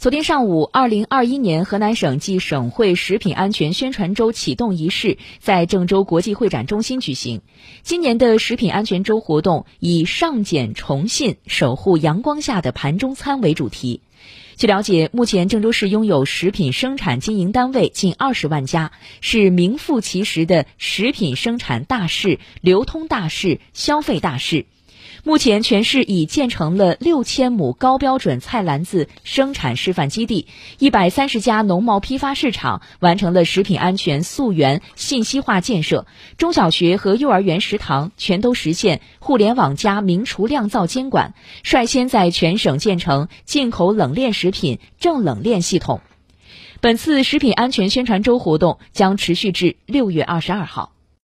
昨天上午，二零二一年河南省暨省会食品安全宣传周启动仪式在郑州国际会展中心举行。今年的食品安全周活动以“上检重信，守护阳光下的盘中餐”为主题。据了解，目前郑州市拥有食品生产经营单位近二十万家，是名副其实的食品生产大市、流通大市、消费大市。目前，全市已建成了六千亩高标准菜篮子生产示范基地，一百三十家农贸批发市场完成了食品安全溯源信息化建设，中小学和幼儿园食堂全都实现互联网加明厨亮灶监管，率先在全省建成进口冷链食品正冷链系统。本次食品安全宣传周活动将持续至六月二十二号。